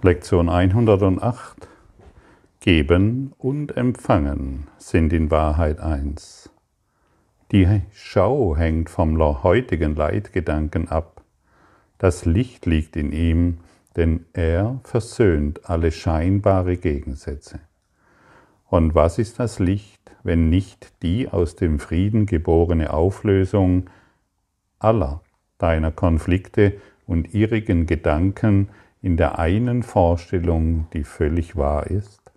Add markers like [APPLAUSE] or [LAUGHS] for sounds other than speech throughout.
Lektion 108. Geben und Empfangen sind in Wahrheit eins. Die Schau hängt vom heutigen Leitgedanken ab. Das Licht liegt in ihm, denn er versöhnt alle scheinbare Gegensätze. Und was ist das Licht, wenn nicht die aus dem Frieden geborene Auflösung aller deiner Konflikte und irrigen Gedanken, in der einen Vorstellung, die völlig wahr ist?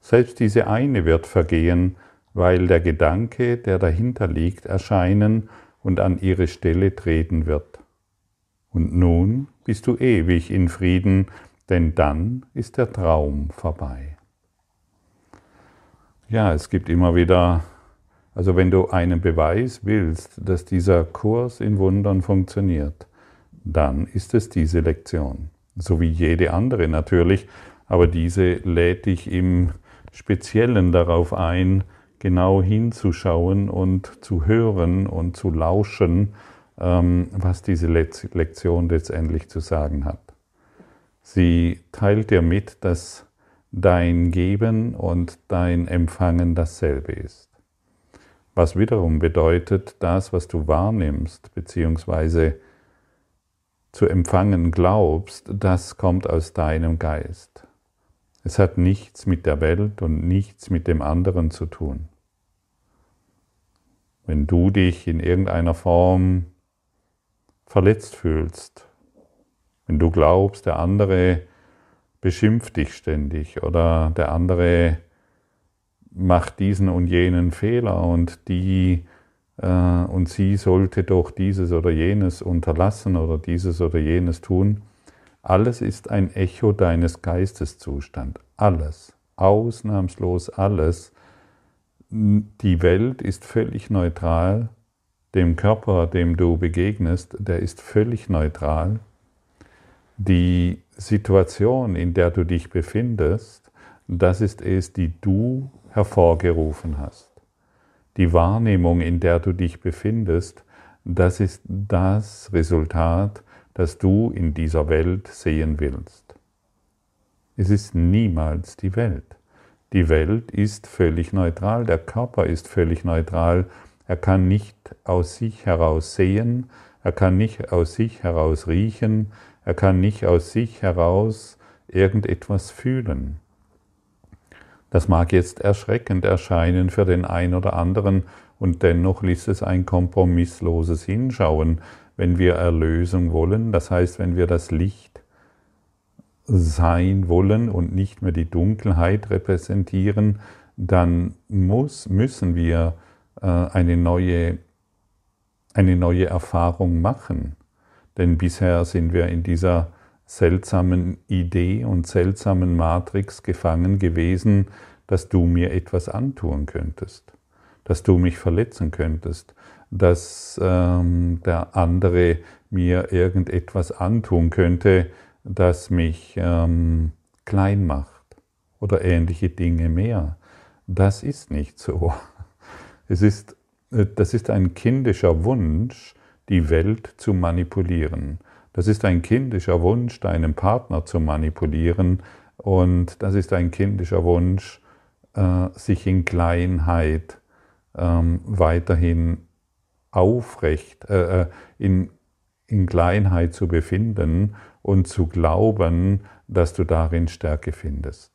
Selbst diese eine wird vergehen, weil der Gedanke, der dahinter liegt, erscheinen und an ihre Stelle treten wird. Und nun bist du ewig in Frieden, denn dann ist der Traum vorbei. Ja, es gibt immer wieder, also wenn du einen Beweis willst, dass dieser Kurs in Wundern funktioniert, dann ist es diese Lektion so wie jede andere natürlich, aber diese lädt dich im Speziellen darauf ein, genau hinzuschauen und zu hören und zu lauschen, ähm, was diese Lektion letztendlich zu sagen hat. Sie teilt dir mit, dass dein Geben und dein Empfangen dasselbe ist. Was wiederum bedeutet, das, was du wahrnimmst, beziehungsweise zu empfangen glaubst, das kommt aus deinem Geist. Es hat nichts mit der Welt und nichts mit dem anderen zu tun. Wenn du dich in irgendeiner Form verletzt fühlst, wenn du glaubst, der andere beschimpft dich ständig oder der andere macht diesen und jenen Fehler und die und sie sollte doch dieses oder jenes unterlassen oder dieses oder jenes tun. Alles ist ein Echo deines Geisteszustand. Alles, ausnahmslos alles. Die Welt ist völlig neutral. Dem Körper, dem du begegnest, der ist völlig neutral. Die Situation, in der du dich befindest, das ist es, die du hervorgerufen hast die Wahrnehmung, in der du dich befindest, das ist das Resultat, das du in dieser Welt sehen willst. Es ist niemals die Welt. Die Welt ist völlig neutral, der Körper ist völlig neutral, er kann nicht aus sich heraus sehen, er kann nicht aus sich heraus riechen, er kann nicht aus sich heraus irgendetwas fühlen. Das mag jetzt erschreckend erscheinen für den einen oder anderen, und dennoch ist es ein kompromissloses Hinschauen, wenn wir Erlösung wollen, das heißt, wenn wir das Licht sein wollen und nicht mehr die Dunkelheit repräsentieren, dann muss, müssen wir äh, eine neue, eine neue Erfahrung machen. Denn bisher sind wir in dieser seltsamen Idee und seltsamen Matrix gefangen gewesen, dass du mir etwas antun könntest, dass du mich verletzen könntest, dass ähm, der andere mir irgendetwas antun könnte, das mich ähm, klein macht oder ähnliche Dinge mehr. Das ist nicht so. [LAUGHS] Es ist, äh, das ist ein kindischer Wunsch, die Welt zu manipulieren. Das ist ein kindischer Wunsch, deinen Partner zu manipulieren und das ist ein kindischer Wunsch, äh, sich in Kleinheit ähm, weiterhin aufrecht, äh, äh, in, in Kleinheit zu befinden und zu glauben, dass du darin Stärke findest.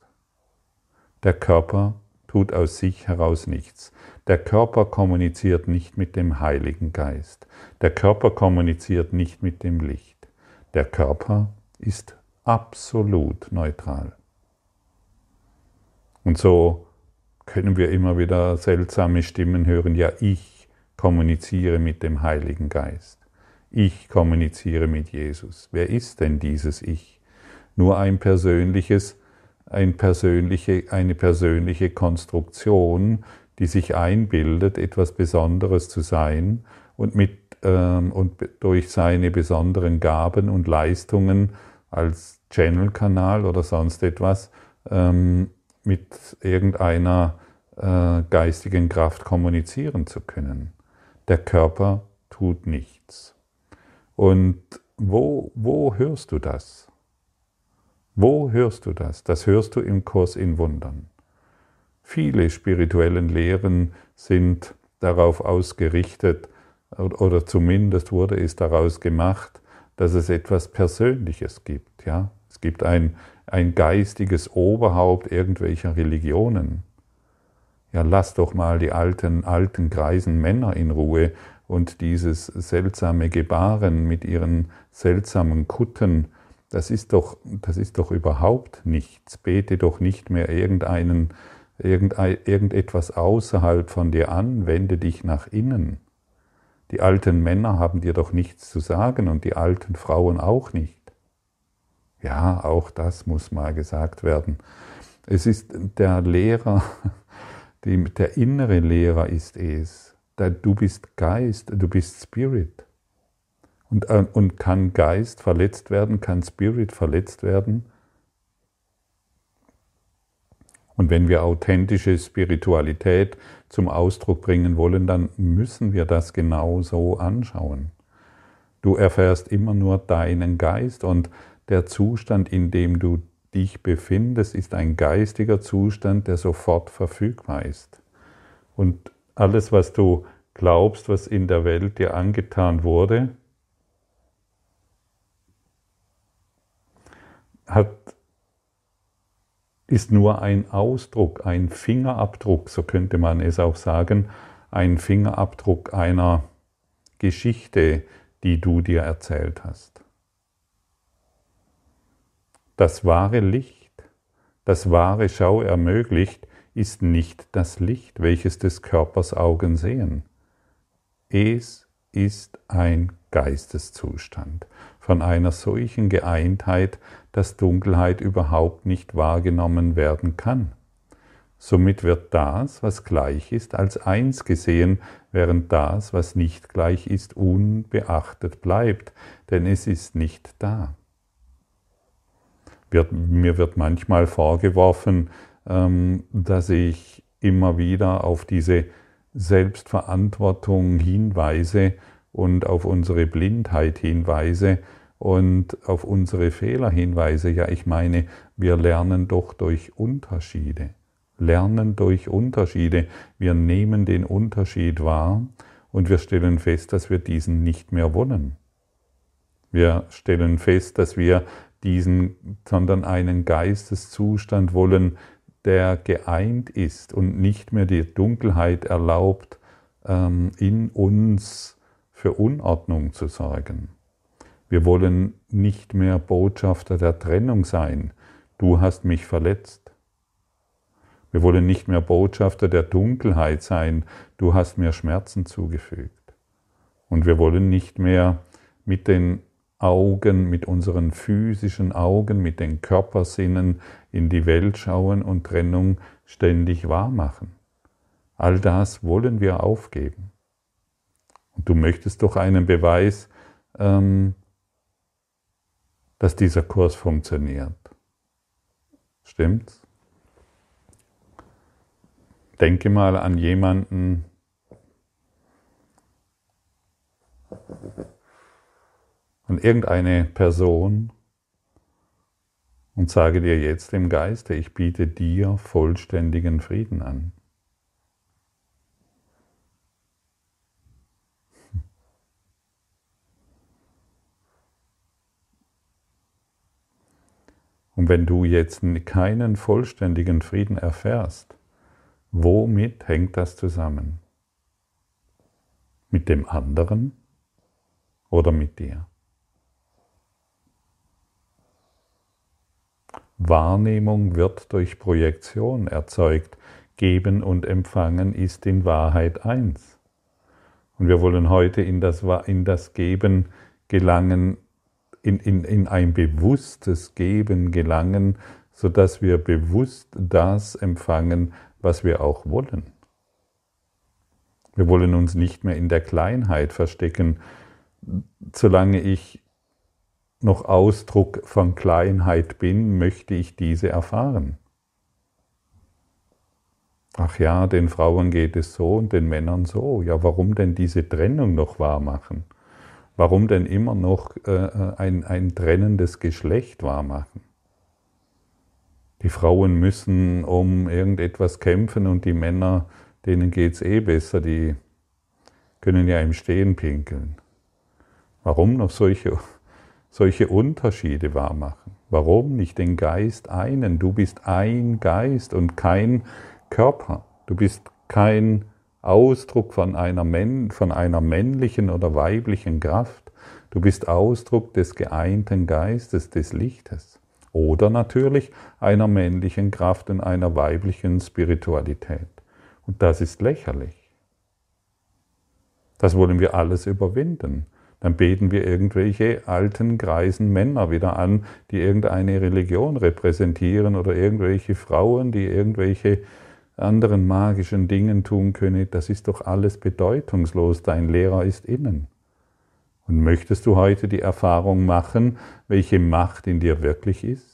Der Körper tut aus sich heraus nichts. Der Körper kommuniziert nicht mit dem Heiligen Geist. Der Körper kommuniziert nicht mit dem Licht. Der Körper ist absolut neutral. Und so können wir immer wieder seltsame Stimmen hören, ja, ich kommuniziere mit dem Heiligen Geist. Ich kommuniziere mit Jesus. Wer ist denn dieses Ich? Nur ein persönliches, ein persönliche, eine persönliche Konstruktion, die sich einbildet, etwas Besonderes zu sein und mit und durch seine besonderen Gaben und Leistungen als Channel-Kanal oder sonst etwas ähm, mit irgendeiner äh, geistigen Kraft kommunizieren zu können. Der Körper tut nichts. Und wo, wo hörst du das? Wo hörst du das? Das hörst du im Kurs in Wundern. Viele spirituellen Lehren sind darauf ausgerichtet, oder zumindest wurde es daraus gemacht, dass es etwas Persönliches gibt. Ja? Es gibt ein, ein geistiges Oberhaupt irgendwelcher Religionen. Ja, lass doch mal die alten, alten, greisen Männer in Ruhe und dieses seltsame Gebaren mit ihren seltsamen Kutten, das ist doch, das ist doch überhaupt nichts. Bete doch nicht mehr irgendeinen, irgendetwas außerhalb von dir an, wende dich nach innen. Die alten Männer haben dir doch nichts zu sagen und die alten Frauen auch nicht. Ja, auch das muss mal gesagt werden. Es ist der Lehrer, [LAUGHS] der innere Lehrer ist es. Du bist Geist, du bist Spirit. Und, äh, und kann Geist verletzt werden, kann Spirit verletzt werden? Und wenn wir authentische Spiritualität zum Ausdruck bringen wollen, dann müssen wir das genau so anschauen. Du erfährst immer nur deinen Geist und der Zustand, in dem du dich befindest, ist ein geistiger Zustand, der sofort verfügbar ist. Und alles, was du glaubst, was in der Welt dir angetan wurde, hat, ist nur ein Ausdruck, ein Fingerabdruck, so könnte man es auch sagen, ein Fingerabdruck einer Geschichte, die du dir erzählt hast. Das wahre Licht, das wahre Schau ermöglicht, ist nicht das Licht, welches des Körpers Augen sehen. Es ist ein Geisteszustand von einer solchen Geeintheit, dass Dunkelheit überhaupt nicht wahrgenommen werden kann. Somit wird das, was gleich ist, als eins gesehen, während das, was nicht gleich ist, unbeachtet bleibt, denn es ist nicht da. Mir wird manchmal vorgeworfen, ähm, dass ich immer wieder auf diese Selbstverantwortung hinweise und auf unsere Blindheit hinweise und auf unsere Fehler hinweise. Ja, ich meine, wir lernen doch durch Unterschiede. Lernen durch Unterschiede. Wir nehmen den Unterschied wahr und wir stellen fest, dass wir diesen nicht mehr wollen. Wir stellen fest, dass wir diesen, sondern einen Geisteszustand wollen, der geeint ist und nicht mehr die Dunkelheit erlaubt, ähm, in uns für Unordnung zu sorgen. Wir wollen nicht mehr Botschafter der Trennung sein. Du hast mich verletzt. Wir wollen nicht mehr Botschafter der Dunkelheit sein. Du hast mir Schmerzen zugefügt. Und wir wollen nicht mehr mit den Augen, mit unseren physischen Augen, mit den Körpersinnen in die Welt schauen und Trennung ständig wahrmachen. All das wollen wir aufgeben. Und du möchtest doch einen Beweis, ähm, dass dieser Kurs funktioniert. Stimmt's? Denke mal an jemanden, an irgendeine Person und sage dir jetzt im Geiste, ich biete dir vollständigen Frieden an. Und wenn du jetzt keinen vollständigen Frieden erfährst, womit hängt das zusammen? Mit dem anderen oder mit dir? Wahrnehmung wird durch Projektion erzeugt. Geben und Empfangen ist in Wahrheit eins. Und wir wollen heute in das, in das Geben gelangen, in, in, in ein bewusstes Geben gelangen, sodass wir bewusst das empfangen, was wir auch wollen. Wir wollen uns nicht mehr in der Kleinheit verstecken. Solange ich noch Ausdruck von Kleinheit bin, möchte ich diese erfahren. Ach ja, den Frauen geht es so und den Männern so. Ja, warum denn diese Trennung noch wahr machen? Warum denn immer noch äh, ein, ein trennendes Geschlecht wahr machen? Die Frauen müssen um irgendetwas kämpfen und die Männer, denen geht es eh besser, die können ja im Stehen pinkeln. Warum noch solche, solche Unterschiede wahrmachen? Warum nicht den Geist einen? Du bist ein Geist und kein Körper. Du bist kein Ausdruck von einer, von einer männlichen oder weiblichen Kraft. Du bist Ausdruck des geeinten Geistes, des Lichtes. Oder natürlich einer männlichen Kraft und einer weiblichen Spiritualität. Und das ist lächerlich. Das wollen wir alles überwinden. Dann beten wir irgendwelche alten, greisen Männer wieder an, die irgendeine Religion repräsentieren oder irgendwelche Frauen, die irgendwelche anderen magischen Dingen tun können. Das ist doch alles bedeutungslos. Dein Lehrer ist innen. Und möchtest du heute die Erfahrung machen, welche Macht in dir wirklich ist?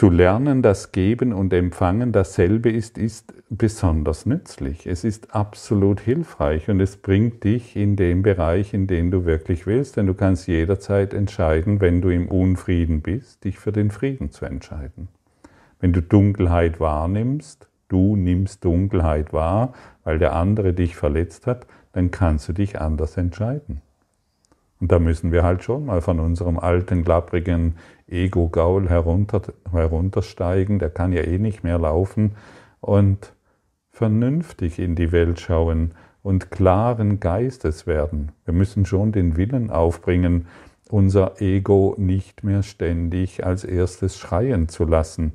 Zu lernen, dass Geben und Empfangen dasselbe ist, ist besonders nützlich. Es ist absolut hilfreich und es bringt dich in den Bereich, in den du wirklich willst, denn du kannst jederzeit entscheiden, wenn du im Unfrieden bist, dich für den Frieden zu entscheiden. Wenn du Dunkelheit wahrnimmst, du nimmst Dunkelheit wahr, weil der andere dich verletzt hat, dann kannst du dich anders entscheiden. Und da müssen wir halt schon mal von unserem alten, klapprigen Ego-Gaul herunter, heruntersteigen, der kann ja eh nicht mehr laufen, und vernünftig in die Welt schauen und klaren Geistes werden. Wir müssen schon den Willen aufbringen, unser Ego nicht mehr ständig als erstes schreien zu lassen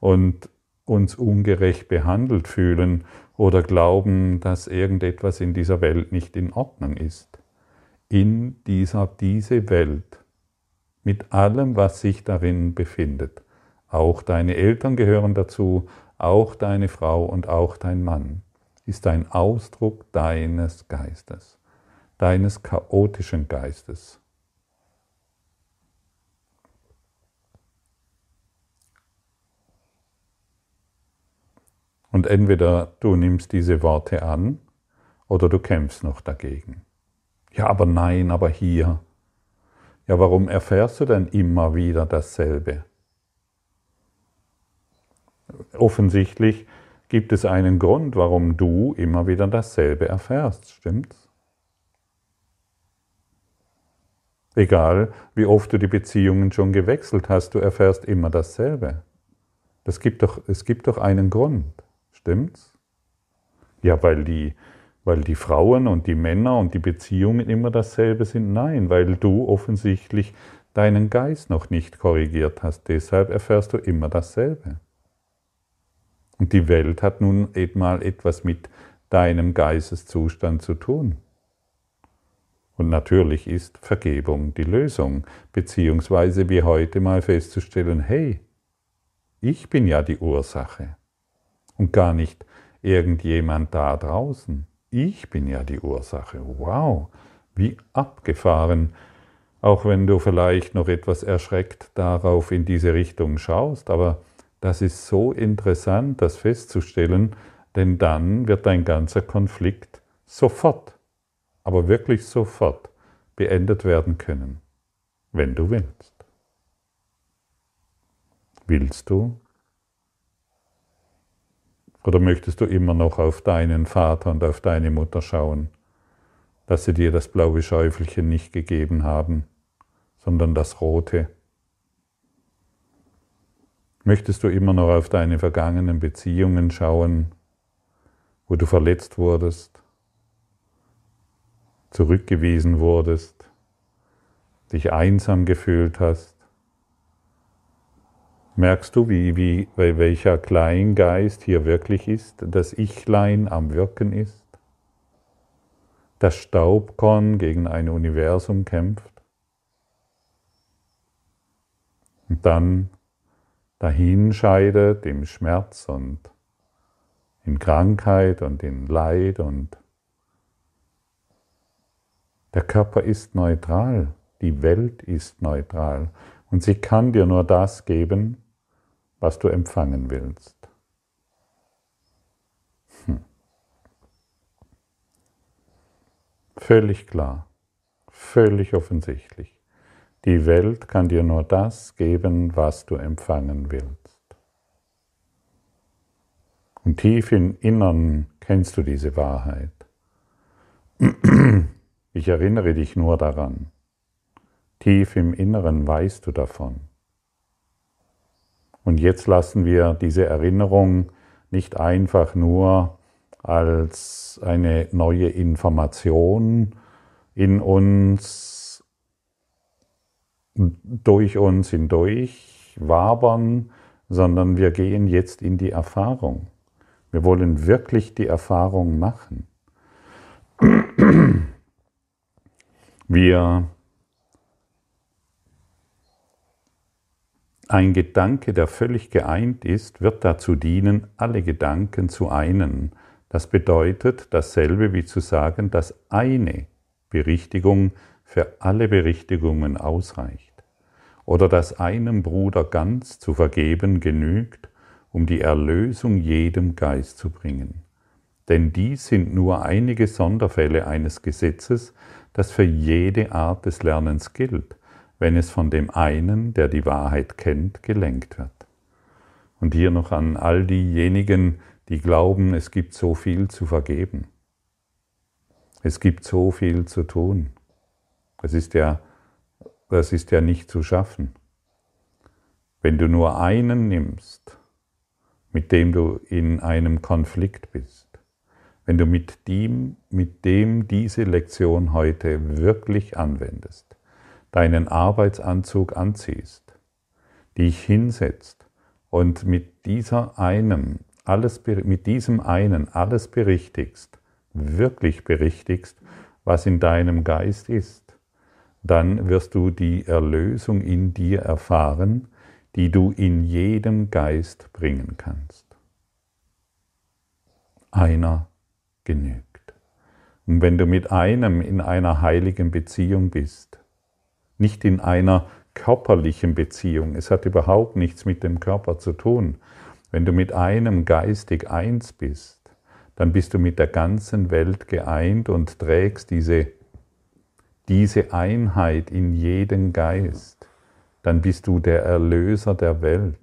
und uns ungerecht behandelt fühlen oder glauben, dass irgendetwas in dieser Welt nicht in Ordnung ist in dieser, diese Welt mit allem, was sich darin befindet. Auch deine Eltern gehören dazu, auch deine Frau und auch dein Mann ist ein Ausdruck deines Geistes, deines chaotischen Geistes. Und entweder du nimmst diese Worte an oder du kämpfst noch dagegen. Ja, aber nein, aber hier. Ja, warum erfährst du denn immer wieder dasselbe? Offensichtlich gibt es einen Grund, warum du immer wieder dasselbe erfährst, stimmt's? Egal, wie oft du die Beziehungen schon gewechselt hast, du erfährst immer dasselbe. Das gibt doch, es gibt doch einen Grund, stimmt's? Ja, weil die, weil die Frauen und die Männer und die Beziehungen immer dasselbe sind? Nein, weil du offensichtlich deinen Geist noch nicht korrigiert hast. Deshalb erfährst du immer dasselbe. Und die Welt hat nun mal etwas mit deinem Geisteszustand zu tun. Und natürlich ist Vergebung die Lösung, beziehungsweise wie heute mal festzustellen, hey, ich bin ja die Ursache und gar nicht irgendjemand da draußen. Ich bin ja die Ursache. Wow, wie abgefahren. Auch wenn du vielleicht noch etwas erschreckt darauf in diese Richtung schaust, aber das ist so interessant, das festzustellen, denn dann wird dein ganzer Konflikt sofort, aber wirklich sofort beendet werden können, wenn du willst. Willst du? Oder möchtest du immer noch auf deinen Vater und auf deine Mutter schauen, dass sie dir das blaue Schäufelchen nicht gegeben haben, sondern das rote? Möchtest du immer noch auf deine vergangenen Beziehungen schauen, wo du verletzt wurdest, zurückgewiesen wurdest, dich einsam gefühlt hast, Merkst du, wie, wie, welcher Kleingeist hier wirklich ist, das Ichlein am Wirken ist? Das Staubkorn gegen ein Universum kämpft? Und dann dahinscheidet im Schmerz und in Krankheit und in Leid und der Körper ist neutral, die Welt ist neutral und sie kann dir nur das geben, was du empfangen willst. Hm. Völlig klar, völlig offensichtlich. Die Welt kann dir nur das geben, was du empfangen willst. Und tief im Innern kennst du diese Wahrheit. Ich erinnere dich nur daran. Tief im Inneren weißt du davon. Und jetzt lassen wir diese Erinnerung nicht einfach nur als eine neue Information in uns, durch uns hindurch wabern, sondern wir gehen jetzt in die Erfahrung. Wir wollen wirklich die Erfahrung machen. Wir Ein Gedanke, der völlig geeint ist, wird dazu dienen, alle Gedanken zu einen. Das bedeutet dasselbe wie zu sagen, dass eine Berichtigung für alle Berichtigungen ausreicht. Oder dass einem Bruder ganz zu vergeben genügt, um die Erlösung jedem Geist zu bringen. Denn dies sind nur einige Sonderfälle eines Gesetzes, das für jede Art des Lernens gilt wenn es von dem einen, der die Wahrheit kennt, gelenkt wird. Und hier noch an all diejenigen, die glauben, es gibt so viel zu vergeben. Es gibt so viel zu tun. Das ist ja, das ist ja nicht zu schaffen. Wenn du nur einen nimmst, mit dem du in einem Konflikt bist, wenn du mit dem, mit dem diese Lektion heute wirklich anwendest, deinen Arbeitsanzug anziehst, dich hinsetzt und mit dieser einem alles, mit diesem einen alles berichtigst, wirklich berichtigst, was in deinem Geist ist, dann wirst du die Erlösung in dir erfahren, die du in jedem Geist bringen kannst. Einer genügt. Und wenn du mit einem in einer heiligen Beziehung bist, nicht in einer körperlichen Beziehung. Es hat überhaupt nichts mit dem Körper zu tun. Wenn du mit einem geistig eins bist, dann bist du mit der ganzen Welt geeint und trägst diese, diese Einheit in jeden Geist. Dann bist du der Erlöser der Welt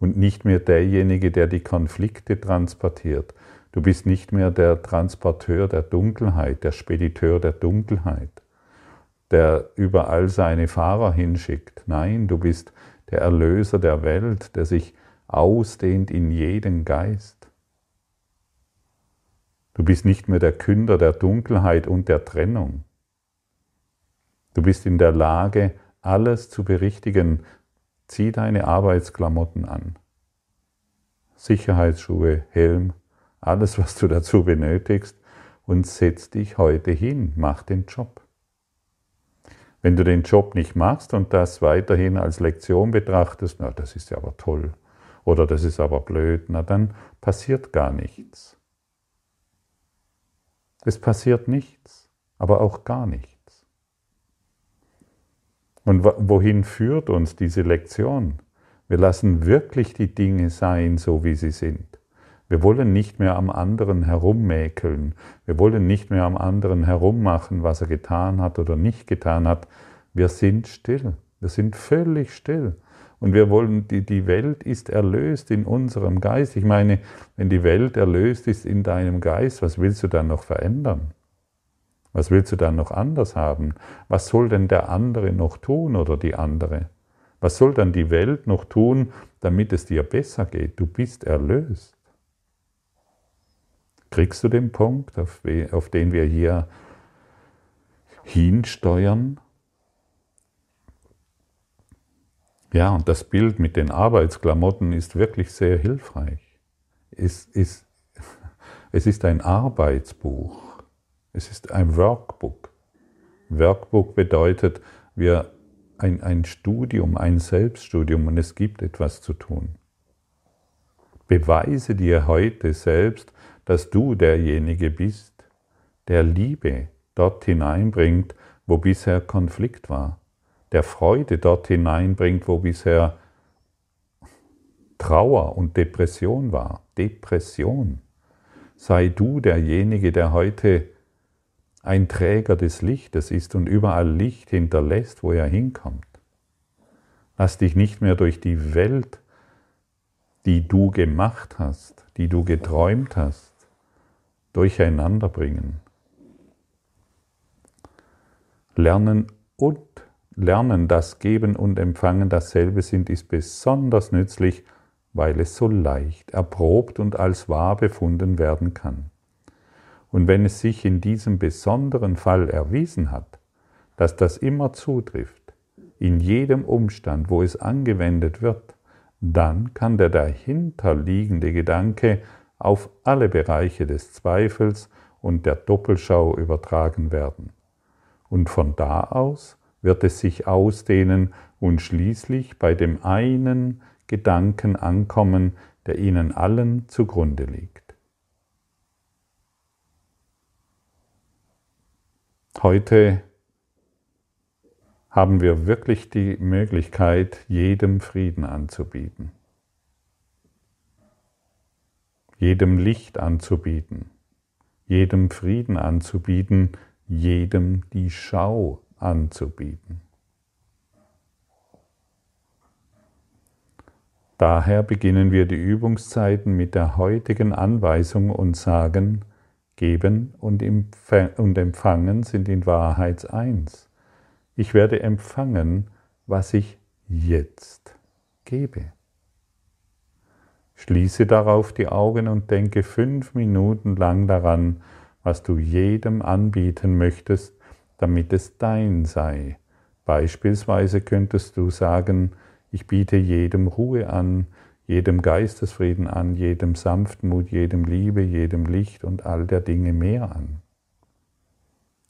und nicht mehr derjenige, der die Konflikte transportiert. Du bist nicht mehr der Transporteur der Dunkelheit, der Spediteur der Dunkelheit der überall seine Fahrer hinschickt. Nein, du bist der Erlöser der Welt, der sich ausdehnt in jeden Geist. Du bist nicht mehr der Künder der Dunkelheit und der Trennung. Du bist in der Lage, alles zu berichtigen. Zieh deine Arbeitsklamotten an. Sicherheitsschuhe, Helm, alles, was du dazu benötigst und setz dich heute hin, mach den Job. Wenn du den Job nicht machst und das weiterhin als Lektion betrachtest, na, das ist ja aber toll oder das ist aber blöd, na dann passiert gar nichts. Es passiert nichts, aber auch gar nichts. Und wohin führt uns diese Lektion? Wir lassen wirklich die Dinge sein, so wie sie sind. Wir wollen nicht mehr am anderen herummäkeln. Wir wollen nicht mehr am anderen herummachen, was er getan hat oder nicht getan hat. Wir sind still. Wir sind völlig still. Und wir wollen, die, die Welt ist erlöst in unserem Geist. Ich meine, wenn die Welt erlöst ist in deinem Geist, was willst du dann noch verändern? Was willst du dann noch anders haben? Was soll denn der andere noch tun oder die andere? Was soll dann die Welt noch tun, damit es dir besser geht? Du bist erlöst. Kriegst du den Punkt, auf, auf den wir hier hinsteuern? Ja, und das Bild mit den Arbeitsklamotten ist wirklich sehr hilfreich. Es ist, [LAUGHS] es ist ein Arbeitsbuch. Es ist ein Workbook. Workbook bedeutet, wir ein, ein Studium, ein Selbststudium und es gibt etwas zu tun. Beweise dir heute selbst, dass du derjenige bist, der Liebe dort hineinbringt, wo bisher Konflikt war, der Freude dort hineinbringt, wo bisher Trauer und Depression war. Depression. Sei du derjenige, der heute ein Träger des Lichtes ist und überall Licht hinterlässt, wo er hinkommt. Lass dich nicht mehr durch die Welt, die du gemacht hast, die du geträumt hast, durcheinander bringen. Lernen und Lernen, dass Geben und Empfangen dasselbe sind, ist besonders nützlich, weil es so leicht erprobt und als wahr befunden werden kann. Und wenn es sich in diesem besonderen Fall erwiesen hat, dass das immer zutrifft, in jedem Umstand, wo es angewendet wird, dann kann der dahinterliegende Gedanke auf alle Bereiche des Zweifels und der Doppelschau übertragen werden. Und von da aus wird es sich ausdehnen und schließlich bei dem einen Gedanken ankommen, der ihnen allen zugrunde liegt. Heute haben wir wirklich die Möglichkeit, jedem Frieden anzubieten, jedem Licht anzubieten, jedem Frieden anzubieten, jedem die Schau anzubieten. Daher beginnen wir die Übungszeiten mit der heutigen Anweisung und sagen, Geben und Empfangen sind in Wahrheit eins. Ich werde empfangen, was ich jetzt gebe. Schließe darauf die Augen und denke fünf Minuten lang daran, was du jedem anbieten möchtest, damit es dein sei. Beispielsweise könntest du sagen, ich biete jedem Ruhe an, jedem Geistesfrieden an, jedem Sanftmut, jedem Liebe, jedem Licht und all der Dinge mehr an.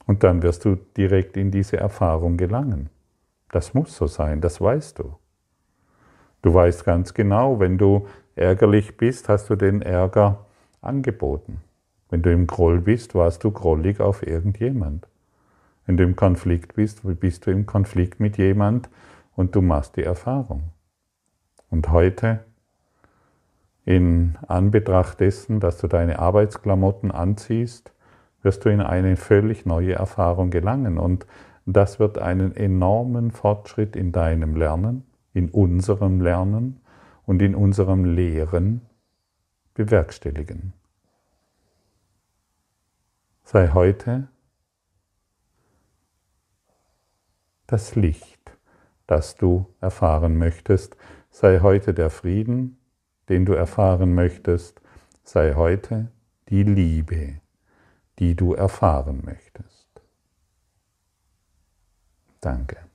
Und dann wirst du direkt in diese Erfahrung gelangen. Das muss so sein, das weißt du. Du weißt ganz genau, wenn du ärgerlich bist, hast du den Ärger angeboten. Wenn du im Groll bist, warst du grollig auf irgendjemand. Wenn du im Konflikt bist, bist du im Konflikt mit jemand und du machst die Erfahrung. Und heute, in Anbetracht dessen, dass du deine Arbeitsklamotten anziehst, wirst du in eine völlig neue Erfahrung gelangen. Und das wird einen enormen Fortschritt in deinem Lernen, in unserem Lernen und in unserem Lehren bewerkstelligen. Sei heute das Licht, das du erfahren möchtest. Sei heute der Frieden, den du erfahren möchtest. Sei heute die Liebe, die du erfahren möchtest. Danke.